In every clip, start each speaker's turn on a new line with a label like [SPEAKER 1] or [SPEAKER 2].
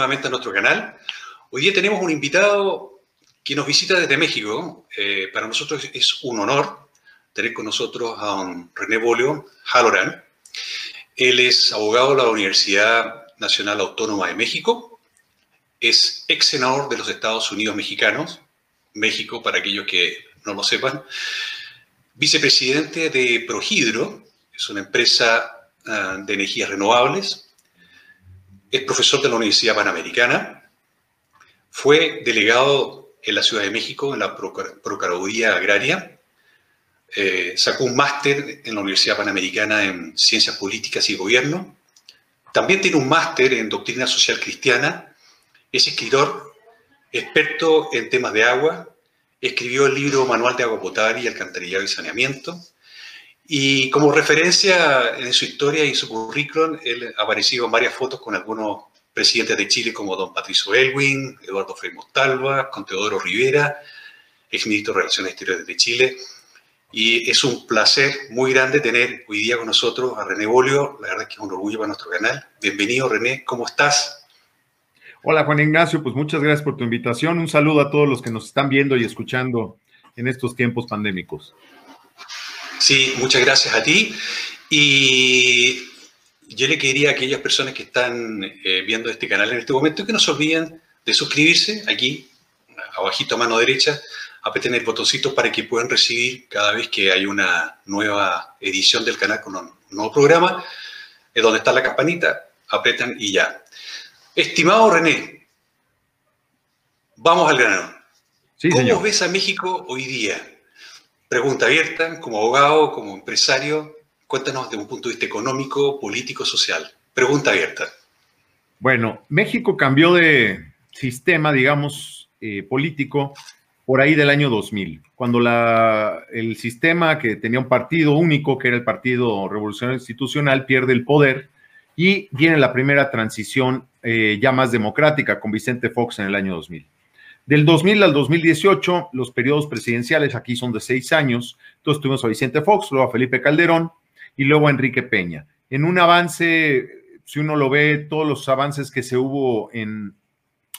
[SPEAKER 1] Nuevamente a nuestro canal. Hoy día tenemos un invitado que nos visita desde México. Eh, para nosotros es un honor tener con nosotros a don René Bolio Halloran. Él es abogado de la Universidad Nacional Autónoma de México, es ex senador de los Estados Unidos mexicanos, México para aquellos que no lo sepan, vicepresidente de Prohidro, es una empresa ah, de energías renovables, es profesor de la Universidad Panamericana, fue delegado en la Ciudad de México en la Procuraduría Agraria, eh, sacó un máster en la Universidad Panamericana en Ciencias Políticas y Gobierno, también tiene un máster en Doctrina Social Cristiana, es escritor, experto en temas de agua, escribió el libro Manual de Agua Potable y Alcantarillado y Saneamiento, y como referencia en su historia y su currículum, él ha aparecido en varias fotos con algunos presidentes de Chile como don Patricio Elwin, Eduardo Frei Montalva, con Teodoro Rivera, exministro de Relaciones Exteriores de Chile. Y es un placer muy grande tener hoy día con nosotros a René Bolio. La verdad es que es un orgullo para nuestro canal. Bienvenido, René. ¿Cómo estás?
[SPEAKER 2] Hola, Juan Ignacio. Pues muchas gracias por tu invitación. Un saludo a todos los que nos están viendo y escuchando en estos tiempos pandémicos.
[SPEAKER 1] Sí, muchas gracias a ti. Y yo le quería a aquellas personas que están eh, viendo este canal en este momento que no se olviden de suscribirse aquí, abajito a mano derecha, aprieten el botoncito para que puedan recibir cada vez que hay una nueva edición del canal con un nuevo programa, es donde está la campanita, apretan y ya. Estimado René, vamos al grano. ¿Cómo ves a México hoy día? Pregunta abierta, como abogado, como empresario, cuéntanos de un punto de vista económico, político, social. Pregunta abierta.
[SPEAKER 2] Bueno, México cambió de sistema, digamos, eh, político por ahí del año 2000, cuando el sistema que tenía un partido único, que era el Partido Revolucionario Institucional, pierde el poder y viene la primera transición eh, ya más democrática con Vicente Fox en el año 2000. Del 2000 al 2018, los periodos presidenciales aquí son de seis años. Entonces tuvimos a Vicente Fox, luego a Felipe Calderón y luego a Enrique Peña. En un avance, si uno lo ve, todos los avances que se hubo en,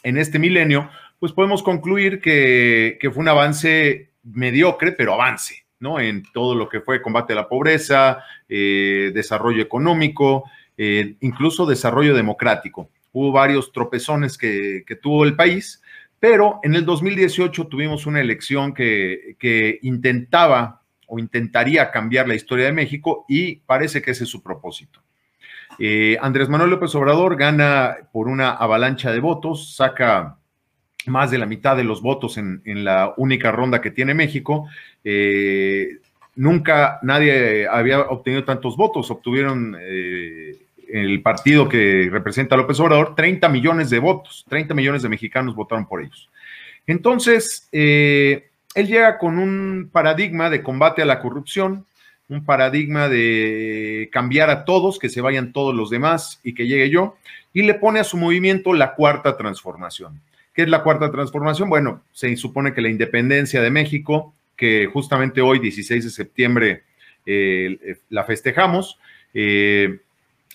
[SPEAKER 2] este milenio, pues podemos concluir que, fue un avance mediocre, pero avance, ¿no? En todo lo que fue combate a la pobreza, eh, desarrollo económico, eh, incluso desarrollo democrático. Hubo varios tropezones que, que tuvo el país, pero en el 2018 tuvimos una elección que, intentaba o intentaría cambiar la historia de México y parece que ese es su propósito. Eh, Andrés Manuel López Obrador gana por una avalancha de votos, saca más de la mitad de los votos en, la única ronda que tiene México. Eh, nunca nadie había obtenido tantos votos, obtuvieron eh, el partido que representa a López Obrador, 30 millones de votos, 30 millones de mexicanos votaron por ellos. Entonces, eh, él llega con un paradigma de combate a la corrupción, un paradigma de cambiar a todos, que se vayan todos los demás y que llegue yo, y le pone a su movimiento la cuarta transformación. ¿Qué es la cuarta transformación? Bueno, se supone que la independencia de México, que justamente hoy, 16 de septiembre, eh, la festejamos, eh,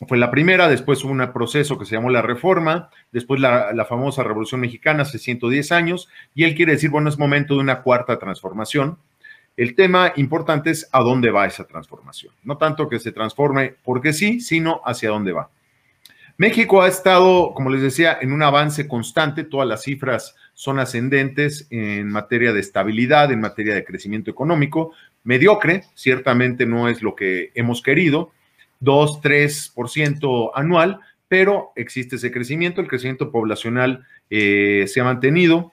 [SPEAKER 2] fue la primera, después hubo un proceso que se llamó la Reforma, después la, famosa Revolución Mexicana hace 110 años, y él quiere decir, bueno, es momento de una cuarta transformación. El tema importante es a dónde va esa transformación. No tanto que se transforme porque sí, sino hacia dónde va. México ha estado, como les decía, en un avance constante, todas las cifras son ascendentes en materia de estabilidad, en materia de crecimiento económico, mediocre, ciertamente no es lo que hemos querido, 2, 3% anual, pero existe ese crecimiento, el crecimiento poblacional eh, se ha mantenido.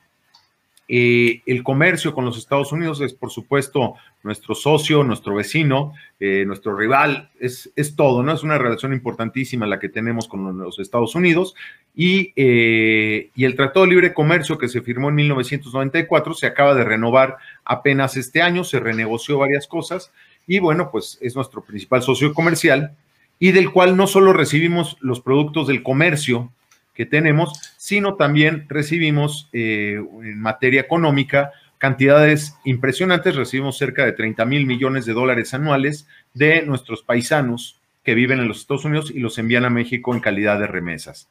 [SPEAKER 2] Eh, el comercio con los Estados Unidos es, por supuesto, nuestro socio, nuestro vecino, eh, nuestro rival, es, es, todo, ¿no? Es una relación importantísima la que tenemos con los Estados Unidos. Y, y, el Tratado de Libre Comercio que se firmó en 1994 se acaba de renovar apenas este año, se renegoció varias cosas y bueno, pues es nuestro principal socio comercial y del cual no solo recibimos los productos del comercio que tenemos, sino también recibimos eh, en materia económica cantidades impresionantes, recibimos cerca de 30 mil millones de dólares anuales de nuestros paisanos que viven en los Estados Unidos y los envían a México en calidad de remesas.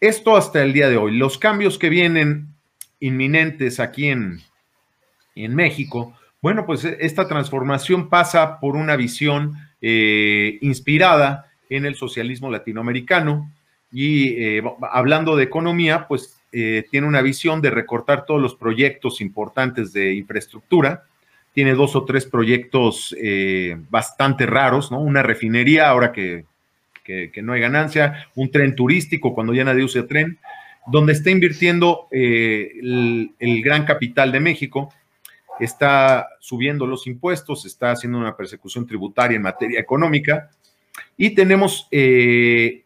[SPEAKER 2] Esto hasta el día de hoy. Los cambios que vienen inminentes aquí en, en México, bueno, pues esta transformación pasa por una visión eh, inspirada en el socialismo latinoamericano y eh, hablando de economía, pues eh, tiene una visión de recortar todos los proyectos importantes de infraestructura. Tiene dos o tres proyectos bastante raros, ¿no? Una refinería, ahora que, no hay ganancia, un tren turístico cuando ya nadie usa tren, donde está invirtiendo el gran capital de México, está subiendo los impuestos, está haciendo una persecución tributaria en materia económica y tenemos eh,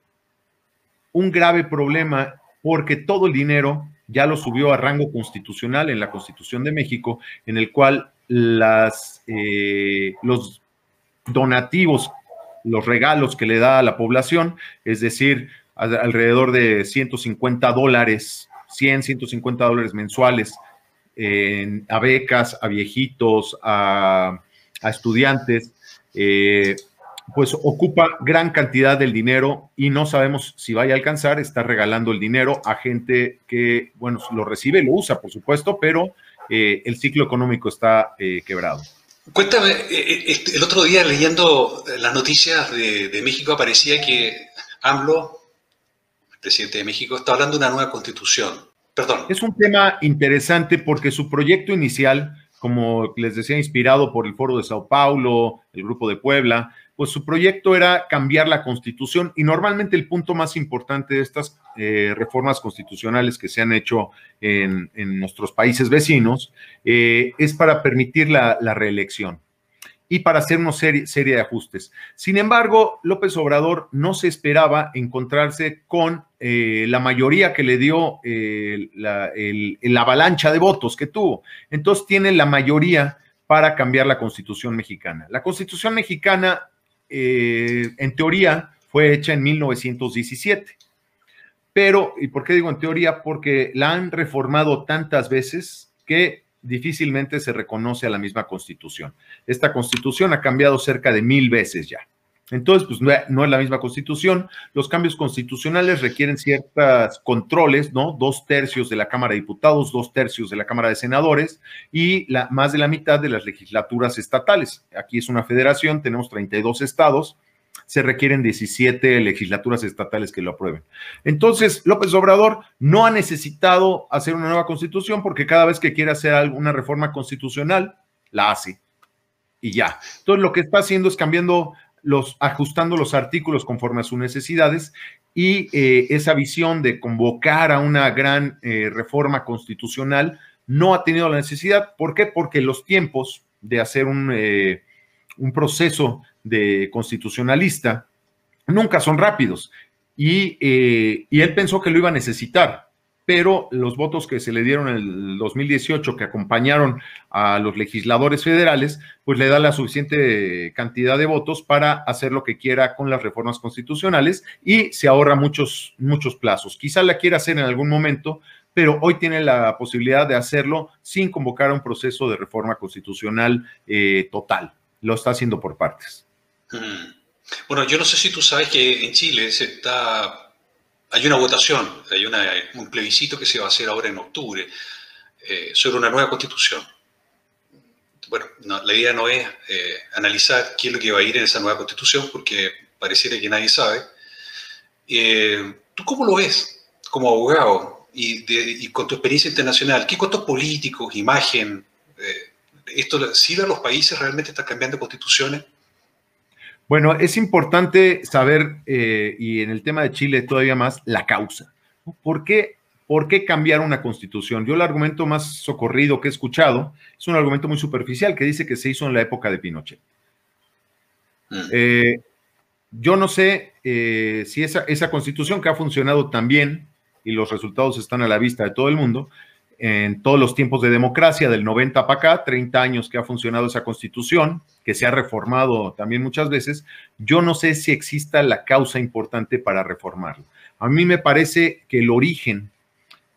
[SPEAKER 2] un grave problema porque todo el dinero ya lo subió a rango constitucional en la Constitución de México, en el cual las, eh, los donativos, los regalos que le da a la población, es decir, alrededor de 150 dólares, 100, 150 dólares mensuales a becas, a viejitos, a, estudiantes, eh, pues ocupa gran cantidad del dinero y no sabemos si vaya a alcanzar, está regalando el dinero a gente que, bueno, lo recibe, lo usa, por supuesto, pero eh, el ciclo económico está eh, quebrado.
[SPEAKER 1] Cuéntame, este, el otro día leyendo las noticias de, México aparecía que AMLO, presidente de México, está hablando de una nueva constitución.
[SPEAKER 2] Es un tema interesante porque su proyecto inicial, como les decía, inspirado por el Foro de Sao Paulo, el Grupo de Puebla, pues su proyecto era cambiar la constitución y normalmente el punto más importante de estas eh, reformas constitucionales que se han hecho en, nuestros países vecinos eh, es para permitir la reelección y para hacer una serie, de ajustes. Sin embargo, López Obrador no se esperaba encontrarse con eh, la mayoría que le dio eh, la, avalancha de votos que tuvo. Entonces tiene la mayoría para cambiar la constitución mexicana. La constitución mexicana, eh, en teoría, fue hecha en 1917. Pero, ¿y por qué digo en teoría? Porque la han reformado tantas veces que difícilmente se reconoce a la misma constitución. Esta constitución ha cambiado cerca de mil veces ya. Entonces, pues no es la misma constitución. Los cambios constitucionales requieren ciertos controles, ¿no? Dos tercios de la Cámara de Diputados, dos tercios de la Cámara de Senadores y la, más de la mitad de las legislaturas estatales. Aquí es una federación, tenemos 32 estados se requieren 17 legislaturas estatales que lo aprueben. Entonces, López Obrador no ha necesitado hacer una nueva constitución porque cada vez que quiere hacer alguna reforma constitucional, la hace. Y ya. Entonces, lo que está haciendo es cambiando los, ajustando los artículos conforme a sus necesidades y eh, esa visión de convocar a una gran eh, reforma constitucional no ha tenido la necesidad. ¿Por qué? Porque los tiempos de hacer un, eh, un proceso de constitucionalista nunca son rápidos. Eh, y, él pensó que lo iba a necesitar, pero los votos que se le dieron en el 2018, que acompañaron a los legisladores federales, pues le da la suficiente cantidad de votos para hacer lo que quiera con las reformas constitucionales y se ahorra muchos, muchos plazos. Quizá la quiera hacer en algún momento, pero hoy tiene la posibilidad de hacerlo sin convocar a un proceso de reforma constitucional eh, total. Lo está haciendo por partes.
[SPEAKER 1] Mm. Bueno, yo no sé si tú sabes que en Chile se está, hay una votación, hay un plebiscito que se va a hacer ahora en octubre eh, sobre una nueva constitución. Bueno, la idea no es eh, analizar qué es lo que va a ir en esa nueva constitución, porque pareciera que nadie sabe. Eh, ¿Tú cómo lo ves como abogado y, con tu experiencia internacional? ¿Qué costos políticos, imagen, esto sirve a los países realmente están cambiando constituciones?
[SPEAKER 2] Bueno, es importante saber, eh, y en el tema de Chile todavía más, la causa. ¿Por qué, ¿Por qué cambiar una constitución? Yo el argumento más socorrido que he escuchado es un argumento muy superficial que dice que se hizo en la época de Pinochet. Mm. Eh, yo no sé eh, si esa, esa constitución que ha funcionado tan bien y los resultados están a la vista de todo el mundo, en todos los tiempos de democracia, del 90 para acá, 30 años que ha funcionado esa constitución, que se ha reformado también muchas veces, yo no sé si exista la causa importante para reformarlo. A mí me parece que el origen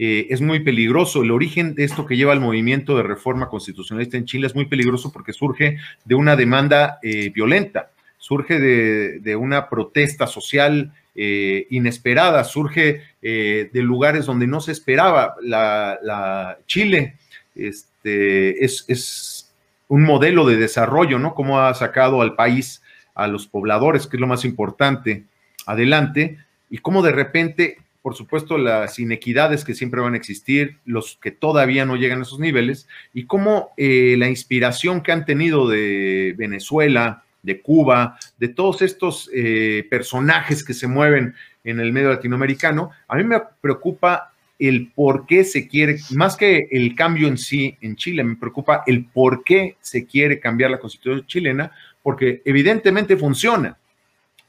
[SPEAKER 2] eh, es muy peligroso. El origen de esto que lleva al movimiento de reforma constitucionalista en Chile es muy peligroso porque surge de una demanda eh, violenta, surge de, una protesta social eh, inesperada, surge de lugares donde no se esperaba. La, Chile este, es, es, un modelo de desarrollo, ¿no? Cómo ha sacado al país, a los pobladores, que es lo más importante, adelante, y cómo de repente por supuesto, las inequidades que siempre van a existir, los que todavía no llegan a esos niveles, y cómo eh, la inspiración que han tenido de Venezuela, de Cuba, de todos estos eh, personajes que se mueven en el medio latinoamericano, a mí me preocupa el por qué se quiere, más que el cambio en sí en Chile, me preocupa el por qué se quiere cambiar la constitución chilena, porque evidentemente funciona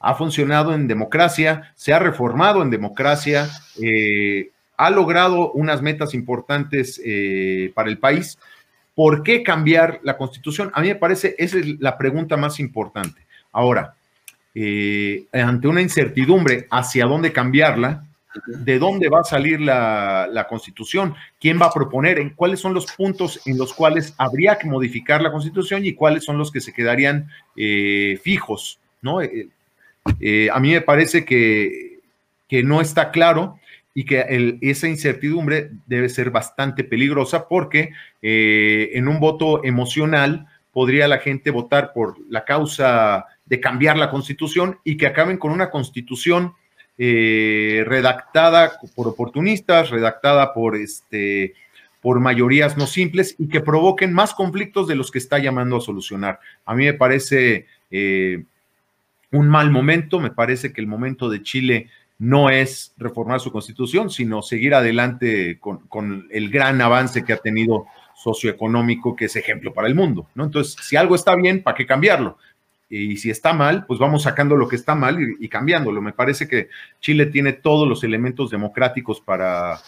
[SPEAKER 2] ha funcionado en democracia, se ha reformado en democracia, eh, ha logrado unas metas importantes eh, para el país. ¿Por qué cambiar la constitución? A mí me parece, esa es la pregunta más importante. Ahora, eh, ante una incertidumbre hacia dónde cambiarla, de dónde va a salir la, constitución, quién va a proponer, cuáles son los puntos en los cuales habría que modificar la constitución y cuáles son los que se quedarían fijos, ¿no? Eh, a mí me parece que, no está claro y que esa incertidumbre debe ser bastante peligrosa porque eh, en un voto emocional podría la gente votar por la causa de cambiar la constitución y que acaben con una constitución eh, redactada por oportunistas, redactada por, este, por mayorías no simples y que provoquen más conflictos de los que está llamando a solucionar. A mí me parece un mal momento. Me parece que el momento de Chile no es reformar su constitución, sino seguir adelante con, el gran avance que ha tenido socioeconómico, que es ejemplo para el mundo. ¿no? Entonces, si algo está bien, ¿para qué cambiarlo? Y si está mal, pues vamos sacando lo que está mal y, cambiándolo. Me parece que Chile tiene todos los elementos democráticos para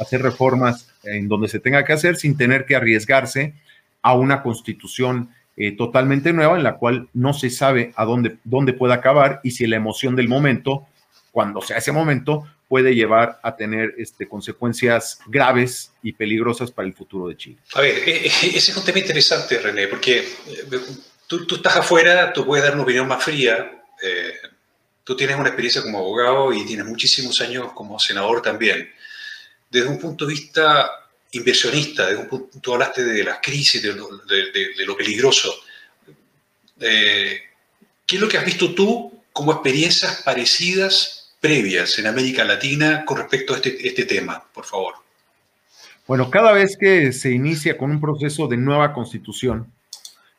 [SPEAKER 2] hacer reformas en donde se tenga que hacer sin tener que arriesgarse a una constitución eh, totalmente nueva en la cual no se sabe a dónde, dónde puede acabar y si la emoción del momento, cuando sea ese momento, puede llevar a tener este, consecuencias graves y peligrosas para el futuro de Chile.
[SPEAKER 1] A ver, eh, eh, ese es un tema interesante, René, porque tú, tú estás afuera, tú puedes dar una opinión más fría. tú tienes una experiencia como abogado y tienes muchísimos años como senador también. Desde un punto de vista inversionista, de un punto, tú hablaste de las crisis, de lo, peligroso. Eh, ¿Qué es lo que has visto tú como experiencias parecidas previas en América Latina con respecto a este, este tema, por favor?
[SPEAKER 2] Bueno, cada vez que se inicia con un proceso de nueva constitución,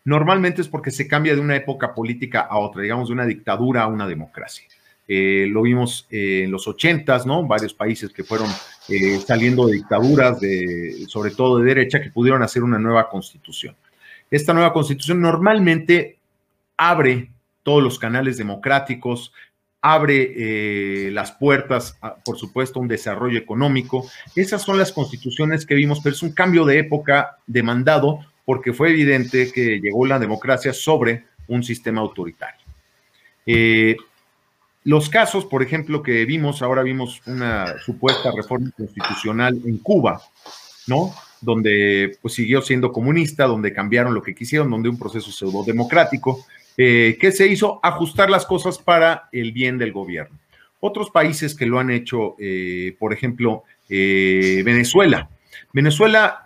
[SPEAKER 2] normalmente es porque se cambia de una época política a otra, digamos, de una dictadura a una democracia. Eh, lo vimos eh, en los ochentas, ¿no? Varios países que fueron eh, saliendo de dictaduras, de, sobre todo de derecha, que pudieron hacer una nueva constitución. Esta nueva constitución normalmente abre todos los canales democráticos, abre las puertas, por supuesto, a un desarrollo económico. Esas son las constituciones que vimos, pero es un cambio de época demandado porque fue evidente que llegó la democracia sobre un sistema autoritario. Los casos, por ejemplo, que vimos, ahora vimos una supuesta reforma constitucional en Cuba, ¿no? Donde pues siguió siendo comunista, donde cambiaron lo que quisieron, donde un proceso pseudo democrático, eh, que se hizo ajustar las cosas para el bien del gobierno. Otros países que lo han hecho, eh, por ejemplo, eh, Venezuela. Venezuela,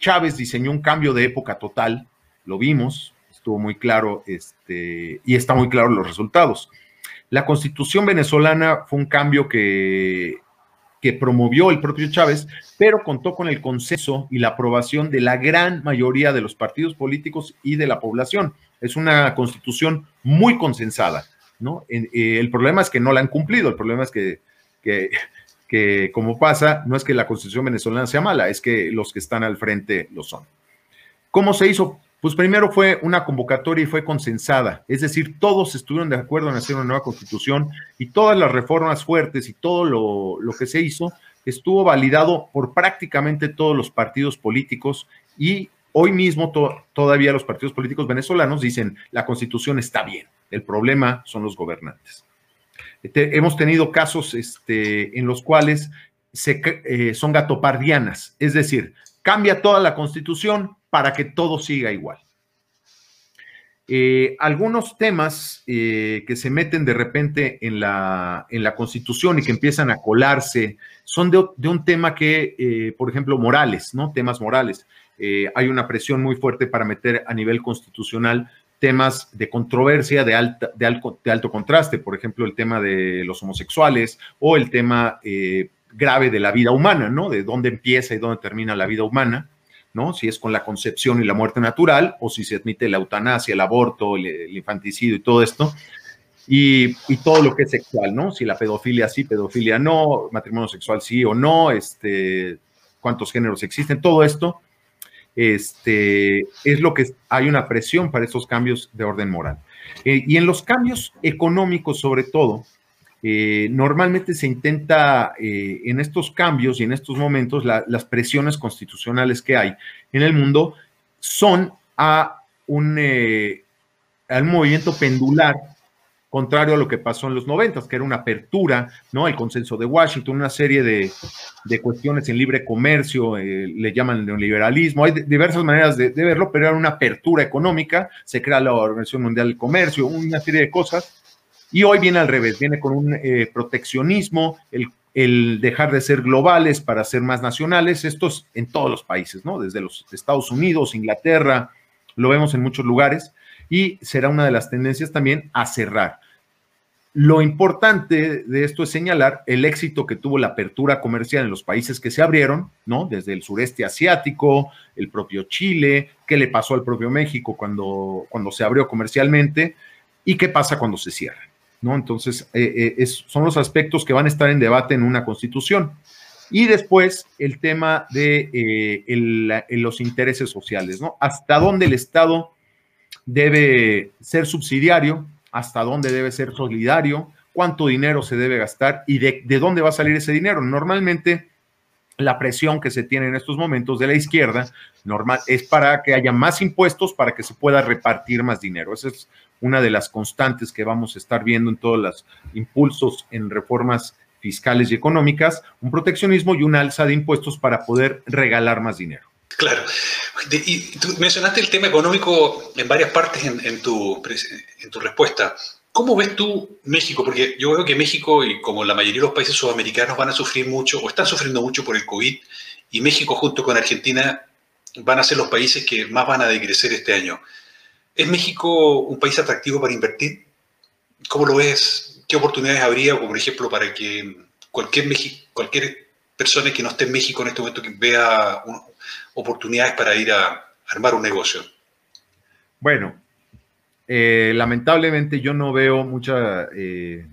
[SPEAKER 2] Chávez diseñó un cambio de época total, lo vimos, estuvo muy claro, este, y está muy claro los resultados. La constitución venezolana fue un cambio que, que promovió el propio Chávez, pero contó con el consenso y la aprobación de la gran mayoría de los partidos políticos y de la población. Es una constitución muy consensada, ¿no? Eh, el problema es que no la han cumplido, el problema es que, que, que, como pasa, no es que la constitución venezolana sea mala, es que los que están al frente lo son. ¿Cómo se hizo? Pues primero fue una convocatoria y fue consensada, es decir, todos estuvieron de acuerdo en hacer una nueva constitución y todas las reformas fuertes y todo lo, lo que se hizo estuvo validado por prácticamente todos los partidos políticos y hoy mismo todavía los partidos políticos venezolanos dicen la constitución está bien, el problema son los gobernantes. hemos tenido casos este, en los cuales se, eh, son gatopardianas, es decir, cambia toda la constitución para que todo siga igual. Eh, algunos temas eh, que se meten de repente en la, en la, Constitución y que empiezan a colarse son de, un tema que, eh, por ejemplo, morales, ¿no? Temas morales. hay una presión muy fuerte para meter a nivel constitucional temas de controversia de, alta, de, alto, de alto contraste, por ejemplo, el tema de los homosexuales o el tema grave de la vida humana, ¿no? De dónde empieza y dónde termina la vida humana. ¿No? Si es con la concepción y la muerte natural, o si se admite la eutanasia, el aborto, el, infanticidio y todo esto, y, todo lo que es sexual, ¿no? Si la pedofilia sí, pedofilia no, matrimonio sexual sí o no, este, cuántos géneros existen, todo esto, este, es lo que hay una presión para esos cambios de orden moral. Eh, y en los cambios económicos, sobre todo, eh, normalmente se intenta eh, en estos cambios y en estos momentos las presiones constitucionales que hay en el mundo son a un, eh, movimiento pendular contrario a lo que pasó en los noventas, que era una apertura, ¿no? El consenso de Washington, una serie de, cuestiones en libre comercio, le llaman neoliberalismo, hay diversas maneras de, de, verlo, pero era una apertura económica, se crea la Organización Mundial del Comercio, una serie de cosas y hoy viene al revés, viene con un eh, proteccionismo, el, dejar de ser globales para ser más nacionales, esto es en todos los países, ¿no? Desde los Estados Unidos, Inglaterra, lo vemos en muchos lugares, y será una de las tendencias también a cerrar. Lo importante de esto es señalar el éxito que tuvo la apertura comercial en los países que se abrieron, ¿no? Desde el sureste asiático, el propio Chile, qué le pasó al propio México cuando, cuando se abrió comercialmente y qué pasa cuando se cierra. ¿No? Entonces, eh, eh, son los aspectos que van a estar en debate en una constitución. Y después el tema de eh, los intereses sociales, ¿no? Hasta dónde el Estado debe ser subsidiario, hasta dónde debe ser solidario, cuánto dinero se debe gastar y de, de dónde va a salir ese dinero. Normalmente la presión que se tiene en estos momentos de la izquierda normal es para que haya más impuestos para que se pueda repartir más dinero. Esa es una de las constantes que vamos a estar viendo en todos los impulsos en reformas fiscales y económicas, un proteccionismo y una alza de impuestos para poder regalar más dinero.
[SPEAKER 1] Claro. Y tú mencionaste el tema económico en varias partes en, tu, en tu respuesta. ¿Cómo ves tú México? Porque yo veo que México, y como la mayoría de los países sudamericanos, van a sufrir mucho o están sufriendo mucho por el COVID, y México junto con Argentina van a ser los países que más van a decrecer este año. ¿Es México un país atractivo para invertir? ¿Cómo lo ves? ¿Qué oportunidades habría, por ejemplo, para que cualquier, persona que no esté en México en este momento que vea oportunidades para ir a armar un negocio?
[SPEAKER 2] Bueno, eh, lamentablemente yo no veo eh,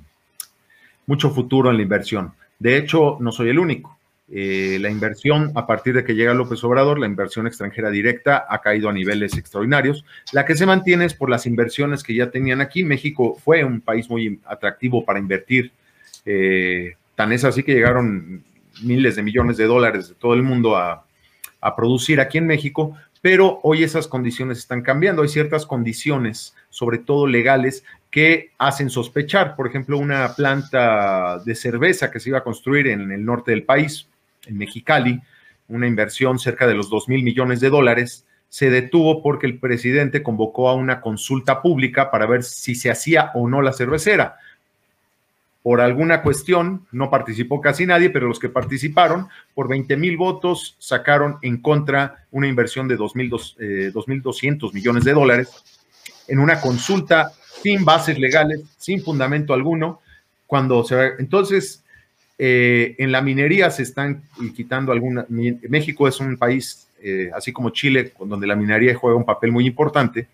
[SPEAKER 2] mucho futuro en la inversión. De hecho, no soy el único. Eh, la inversión, a partir de que llega López Obrador, la inversión extranjera directa ha caído a niveles extraordinarios. La que se mantiene es por las inversiones que ya tenían aquí. México fue un país muy atractivo para invertir. Eh, tan es así que llegaron miles de millones de dólares de todo el mundo a, a producir aquí en México, pero hoy esas condiciones están cambiando. Hay ciertas condiciones, sobre todo legales, que hacen sospechar, por ejemplo, una planta de cerveza que se iba a construir en el norte del país, en Mexicali, una inversión cerca de los 2 mil millones de dólares, se detuvo porque el presidente convocó a una consulta pública para ver si se hacía o no la cervecera. Por alguna cuestión, no participó casi nadie, pero los que participaron, por 20 mil votos, sacaron en contra una inversión de 2.200 eh, millones de dólares en una consulta sin bases legales, sin fundamento alguno. Cuando se entonces, eh, en la minería se están quitando algunas. México es un país, eh, así como Chile, donde la minería juega un papel muy importante.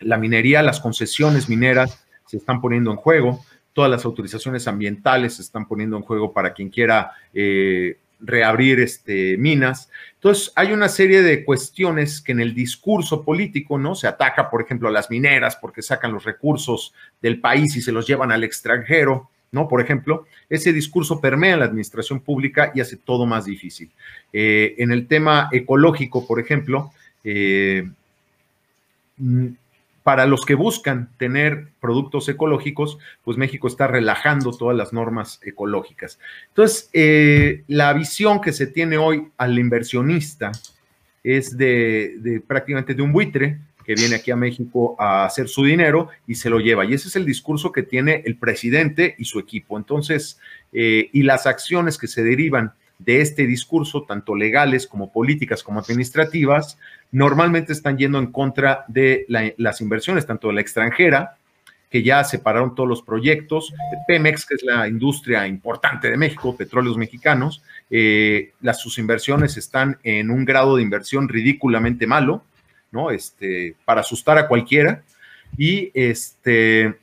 [SPEAKER 2] la minería, las concesiones mineras se están poniendo en juego, todas las autorizaciones ambientales se están poniendo en juego para quien quiera eh, reabrir este, minas. Entonces, hay una serie de cuestiones que en el discurso político, ¿no? Se ataca, por ejemplo, a las mineras porque sacan los recursos del país y se los llevan al extranjero, ¿no? Por ejemplo, ese discurso permea la administración pública y hace todo más difícil. Eh, en el tema ecológico, por ejemplo, eh, para los que buscan tener productos ecológicos, pues México está relajando todas las normas ecológicas. Entonces, eh, la visión que se tiene hoy al inversionista es de, prácticamente de un buitre que viene aquí a México a hacer su dinero y se lo lleva. Y ese es el discurso que tiene el presidente y su equipo. Entonces, eh, y las acciones que se derivan de este discurso, tanto legales como políticas como administrativas, normalmente están yendo en contra de las inversiones, tanto de la extranjera, que ya separaron todos los proyectos, Pemex, que es la industria importante de México, petróleos mexicanos, eh, las, sus inversiones están en un grado de inversión ridículamente malo, ¿no? Este, para asustar a cualquiera. Y, este,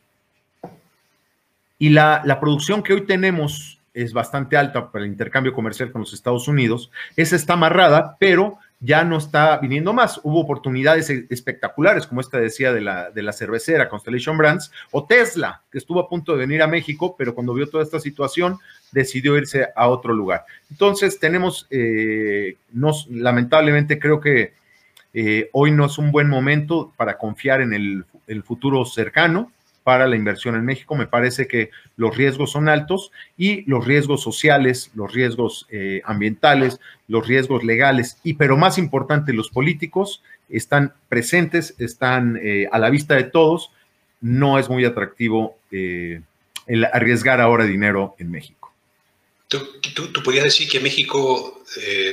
[SPEAKER 2] y la, la producción que hoy tenemos es bastante alta para el intercambio comercial con los Estados Unidos. Esa está amarrada, pero ya no está viniendo más. Hubo oportunidades espectaculares, como esta decía de la, de la cervecera Constellation Brands, o Tesla, que estuvo a punto de venir a México, pero cuando vio toda esta situación, decidió irse a otro lugar. Entonces, tenemos, eh, lamentablemente creo que eh, hoy no es un buen momento para confiar en el futuro cercano para la inversión en México. Me parece que los riesgos son altos y los riesgos sociales, los riesgos eh, ambientales, los riesgos legales y, pero más importante, los políticos están presentes, están eh, a la vista de todos. No es muy atractivo el arriesgar ahora dinero en México.
[SPEAKER 1] ¿Tú, tú, podrías decir que México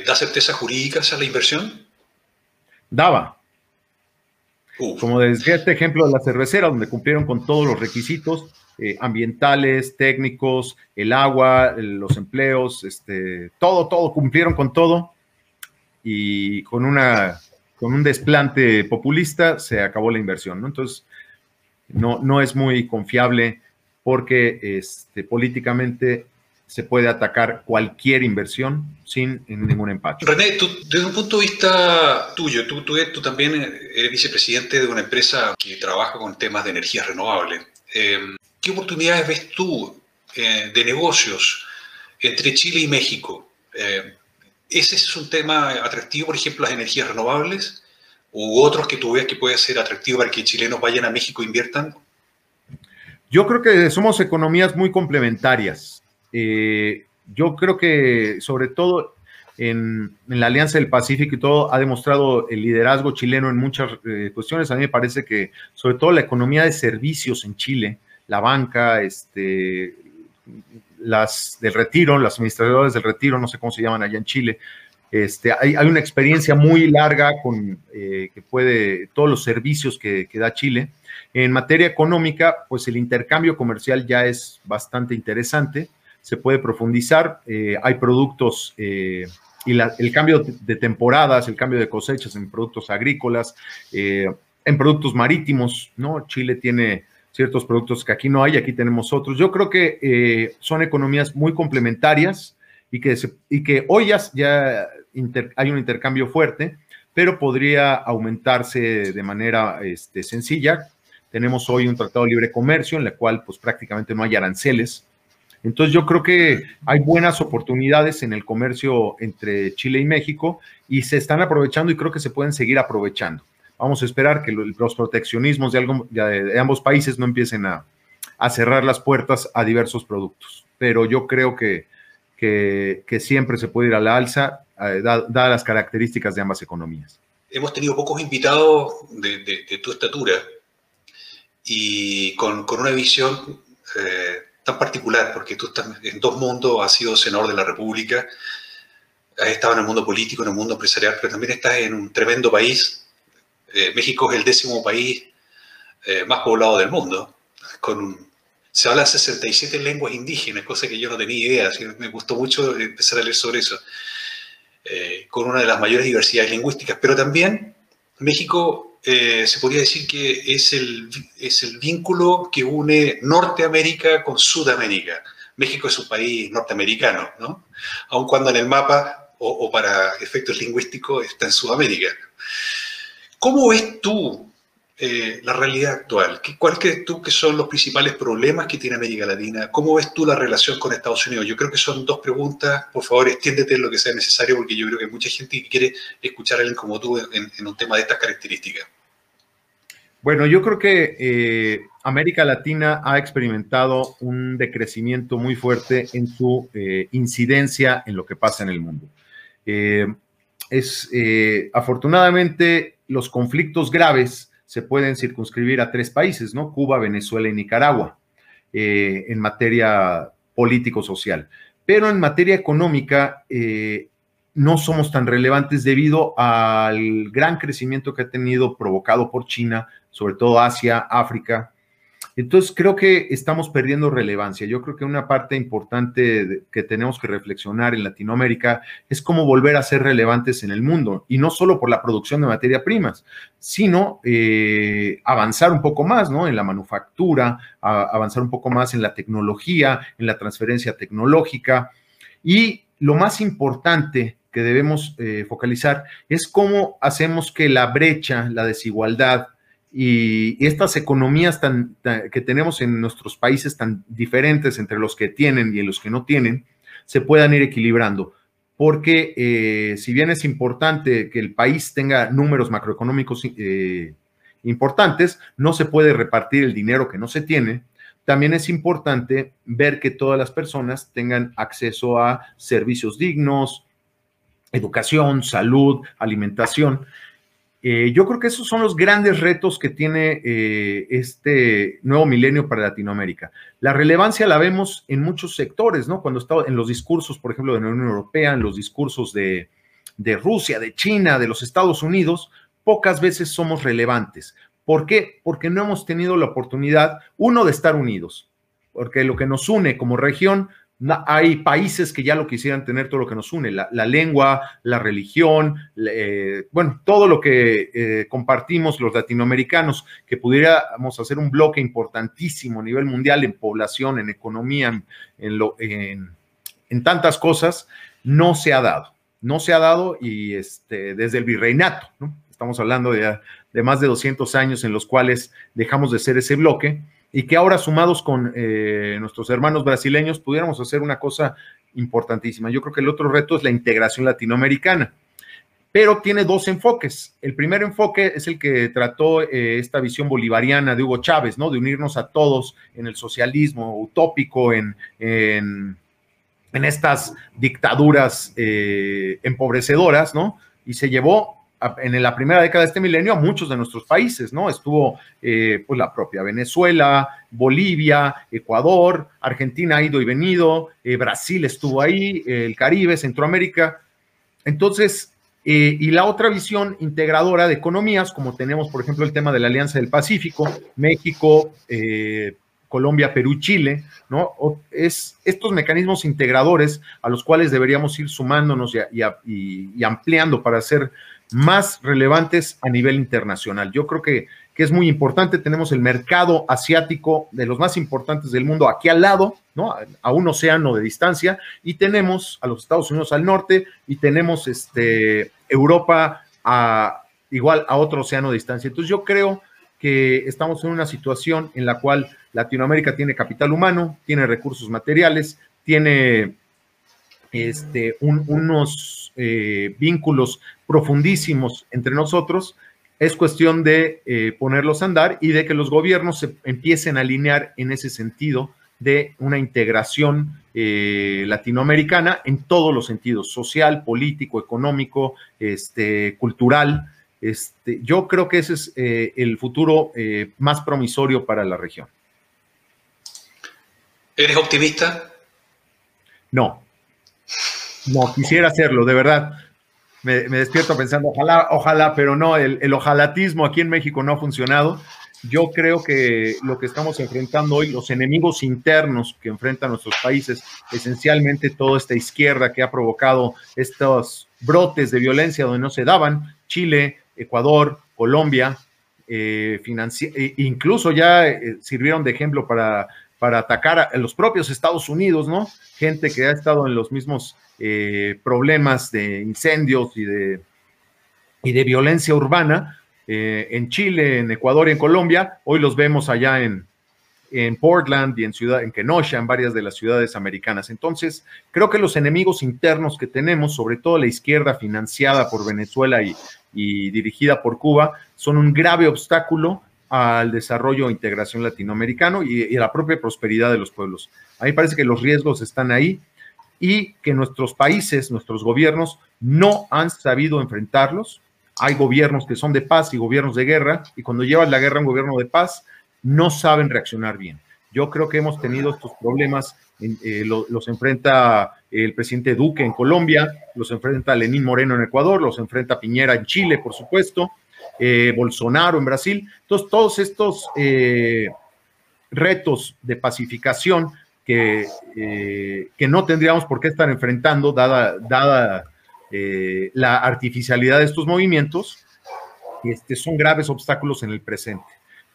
[SPEAKER 1] da certezas jurídicas a la inversión?
[SPEAKER 2] Daba, como decía este ejemplo de la cervecera, donde cumplieron con todos los requisitos eh, ambientales, técnicos, el agua, los empleos, este, todo, todo, cumplieron con todo. Y con, una, con un desplante populista se acabó la inversión, ¿no? Entonces, no, no es muy confiable porque este, políticamente se puede atacar cualquier inversión sin ningún empacho.
[SPEAKER 1] René, desde un punto de vista tuyo, tú, tú, también eres vicepresidente de una empresa que trabaja con temas de energías renovables. Em, ¿Qué oportunidades ves tú eh, de negocios entre Chile y México? Em, ¿Ese es un tema atractivo, por ejemplo, las energías renovables? ¿U otros que tú ves que puede ser atractivo para que chilenos vayan a México e inviertan?
[SPEAKER 2] Yo creo que somos economías muy complementarias. Eh, yo creo que sobre todo en, la Alianza del Pacífico y todo ha demostrado el liderazgo chileno en muchas eh, cuestiones. A mí me parece que sobre todo la economía de servicios en Chile, la banca, este, las del retiro, las administradores del retiro, no sé cómo se llaman allá en Chile, este, hay, una experiencia muy larga con eh, que puede, todos los servicios que, que, da Chile. En materia económica, pues el intercambio comercial ya es bastante interesante se puede profundizar. Eh, hay productos eh, y el cambio de temporadas, el cambio de cosechas en productos agrícolas, eh, en productos marítimos, ¿no? Chile tiene ciertos productos que aquí no hay, aquí tenemos otros. Yo creo que son economías muy complementarias y que, y que hoy ya, hay un intercambio fuerte, pero podría aumentarse de manera este, sencilla. Tenemos hoy un tratado de libre comercio en el cual pues prácticamente no hay aranceles entonces yo creo que hay buenas oportunidades en el comercio entre Chile y México y se están aprovechando y creo que se pueden seguir aprovechando. Vamos a esperar que los proteccionismos de, ambos países no empiecen a, cerrar las puertas a diversos productos. Pero yo creo que, que, siempre se puede ir a la alza, eh, dadas las características de ambas economías.
[SPEAKER 1] Hemos tenido pocos invitados de, tu estatura y con, una visión... Eh, tan particular, porque tú estás en dos mundos, has sido senador de la República, has estado en el mundo político, en el mundo empresarial, pero también estás en un tremendo país. Eh, México es el décimo país eh, más poblado del mundo, con se hablan 67 lenguas indígenas, cosa que yo no tenía idea, así me gustó mucho empezar a leer sobre eso, eh, con una de las mayores diversidades lingüísticas, pero también México eh, se podría decir que es el, es el vínculo que une Norteamérica con Sudamérica. México es un país norteamericano, ¿no? Aun cuando en el mapa o, para efectos lingüísticos está en Sudamérica. ¿Cómo ves tú eh, la realidad actual? ¿Cuáles crees tú que son los principales problemas que tiene América Latina? ¿Cómo ves tú la relación con Estados Unidos? Yo creo que son dos preguntas. Por favor, extiéndete lo que sea necesario porque yo creo que hay mucha gente que quiere escuchar a alguien como tú en, un tema de estas características.
[SPEAKER 2] Bueno, yo creo que eh, América Latina ha experimentado un decrecimiento muy fuerte en su eh, incidencia en lo que pasa en el mundo. es afortunadamente los conflictos graves se pueden circunscribir a tres países, ¿no? Cuba, Venezuela y Nicaragua, eh, en materia político-social. Pero en materia económica eh, no somos tan relevantes debido al gran crecimiento que ha tenido provocado por China, sobre todo Asia, África, entonces, creo que estamos perdiendo relevancia. Yo creo que una parte importante que tenemos que reflexionar en Latinoamérica es cómo volver a ser relevantes en el mundo, y no solo por la producción de materia primas, sino eh, avanzar un poco más ¿no? en la manufactura, avanzar un poco más en la tecnología, en la transferencia tecnológica. Y lo más importante que debemos eh, focalizar es cómo hacemos que la brecha, la desigualdad, y estas economías tan, que tenemos en nuestros países tan diferentes entre los que tienen y los que no tienen, se puedan ir equilibrando. Porque eh, si bien es importante que el país tenga números macroeconómicos eh, importantes, no se puede repartir el dinero que no se tiene. También es importante ver que todas las personas tengan acceso a servicios dignos, educación, salud, alimentación. Eh, yo creo que esos son los grandes retos que tiene eh, este nuevo milenio para Latinoamérica. La relevancia la vemos en muchos sectores, ¿no? Cuando está en los discursos, por ejemplo, de la Unión Europea, en los discursos de, de Rusia, de China, de los Estados Unidos, pocas veces somos relevantes. ¿Por qué? Porque no hemos tenido la oportunidad, uno, de estar unidos, porque lo que nos une como región hay países que ya lo quisieran tener todo lo que nos une, la, lengua, la religión, eh, bueno, todo lo que eh, compartimos los latinoamericanos, que pudiéramos hacer un bloque importantísimo a nivel mundial en población, en economía, en, tantas cosas, no se ha dado. No se ha dado y este, desde el virreinato, ¿no? estamos hablando de, de más de 200 años en los cuales dejamos de ser ese bloque y que ahora sumados con eh, nuestros hermanos brasileños pudiéramos hacer una cosa importantísima. Yo creo que el otro reto es la integración latinoamericana, pero tiene dos enfoques. El primer enfoque es el que trató eh, esta visión bolivariana de Hugo Chávez, ¿no? De unirnos a todos en el socialismo utópico, en, en, estas dictaduras eh, empobrecedoras, ¿no? Y se llevó en la primera década de este milenio a muchos de nuestros países, ¿no? Estuvo eh, pues la propia Venezuela, Bolivia, Ecuador, Argentina ha ido y venido, eh, Brasil estuvo ahí, el Caribe, Centroamérica. Entonces, eh, y la otra visión integradora de economías, como tenemos, por ejemplo, el tema de la Alianza del Pacífico, México, Colombia, Perú, Chile, ¿no? es estos mecanismos integradores a los cuales deberíamos ir sumándonos y ampliando para hacer más relevantes a nivel internacional. Yo creo que, es muy importante. Tenemos el mercado asiático de los más importantes del mundo aquí al lado, ¿no? A un océano de distancia, y tenemos a los Estados Unidos al norte y tenemos este, Europa a igual a otro océano de distancia. Entonces yo creo que estamos en una situación en la cual Latinoamérica tiene capital humano, tiene recursos materiales, tiene este, unos eh, vínculos profundísimos entre nosotros, es cuestión de eh, ponerlos a andar y de que los gobiernos se empiecen a alinear en ese sentido de una integración eh, latinoamericana en todos los sentidos, social, político, económico, este, cultural. Este, yo creo que ese es el futuro más promisorio para la región.
[SPEAKER 1] ¿Eres optimista?
[SPEAKER 2] No, no, quisiera hacerlo, de verdad. Me, despierto pensando, ojalá, ojalá, pero no, el, ojalatismo aquí en México no ha funcionado. Yo creo que lo que estamos enfrentando hoy, los enemigos internos que enfrentan nuestros países, esencialmente toda esta izquierda que ha provocado estos brotes de violencia donde no se daban, Chile, Ecuador, Colombia, eh, e incluso ya eh, sirvieron de ejemplo para, para atacar a, los propios Estados Unidos, ¿no? Gente que ha estado en los mismos eh, problemas de incendios y de, y de violencia urbana en Chile, en Ecuador y en Colombia. Hoy los vemos allá en, en Portland y en, ciudad, en Kenosha, en varias de las ciudades americanas. Entonces, creo que los enemigos internos que tenemos, sobre todo la izquierda financiada por Venezuela y, y dirigida por Cuba son un grave obstáculo al desarrollo e integración latinoamericano y, a la propia prosperidad de los pueblos. A mí parece que los riesgos están ahí y que nuestros países, nuestros gobiernos no han sabido enfrentarlos. Hay gobiernos que son de paz y gobiernos de guerra y cuando llevas la guerra a un gobierno de paz no saben reaccionar bien. Yo creo que hemos tenido estos problemas, eh, los enfrenta el presidente Duque en Colombia, los enfrenta Lenín Moreno en Ecuador, los enfrenta Piñera en Chile, por supuesto, eh, Bolsonaro en Brasil. Entonces, todos estos eh, retos de pacificación que, que no tendríamos por qué estar enfrentando, dada, dada la artificialidad de estos movimientos, este, son graves obstáculos en el presente.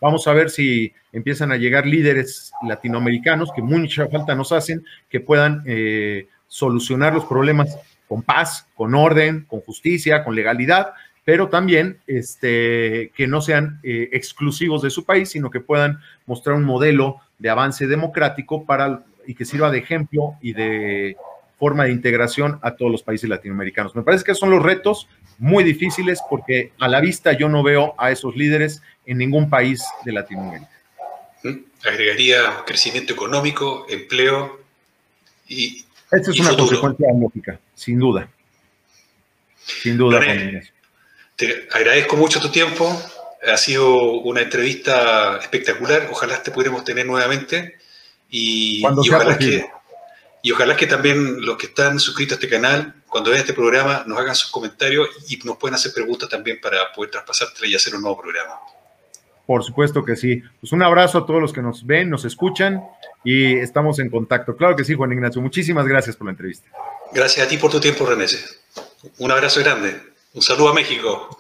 [SPEAKER 2] Vamos a ver si empiezan a llegar líderes latinoamericanos que mucha falta nos hacen, que puedan eh, solucionar los problemas con paz, con orden, con justicia, con legalidad, pero también este, que no sean eh, exclusivos de su país, sino que puedan mostrar un modelo de avance democrático para, y que sirva de ejemplo y de forma de integración a todos los países latinoamericanos. Me parece que son los retos muy difíciles porque a la vista yo no veo a esos líderes en ningún país de Latinoamérica.
[SPEAKER 1] Agregaría crecimiento económico, empleo y...
[SPEAKER 2] Esta es una consecuencia lógica, sin duda. Sin duda.
[SPEAKER 1] Te agradezco mucho tu tiempo. Ha sido una entrevista espectacular. Ojalá te pudiéramos tener nuevamente. Y, y ojalá que y ojalá que también los que están suscritos a este canal, cuando vean este programa, nos hagan sus comentarios y nos pueden hacer preguntas también para poder traspasártela y hacer un nuevo programa.
[SPEAKER 2] Por supuesto que sí. Pues un abrazo a todos los que nos ven, nos escuchan y estamos en contacto. Claro que sí, Juan Ignacio. Muchísimas gracias por la entrevista.
[SPEAKER 1] Gracias a ti por tu tiempo, René. Un abrazo grande. Un saludo a México.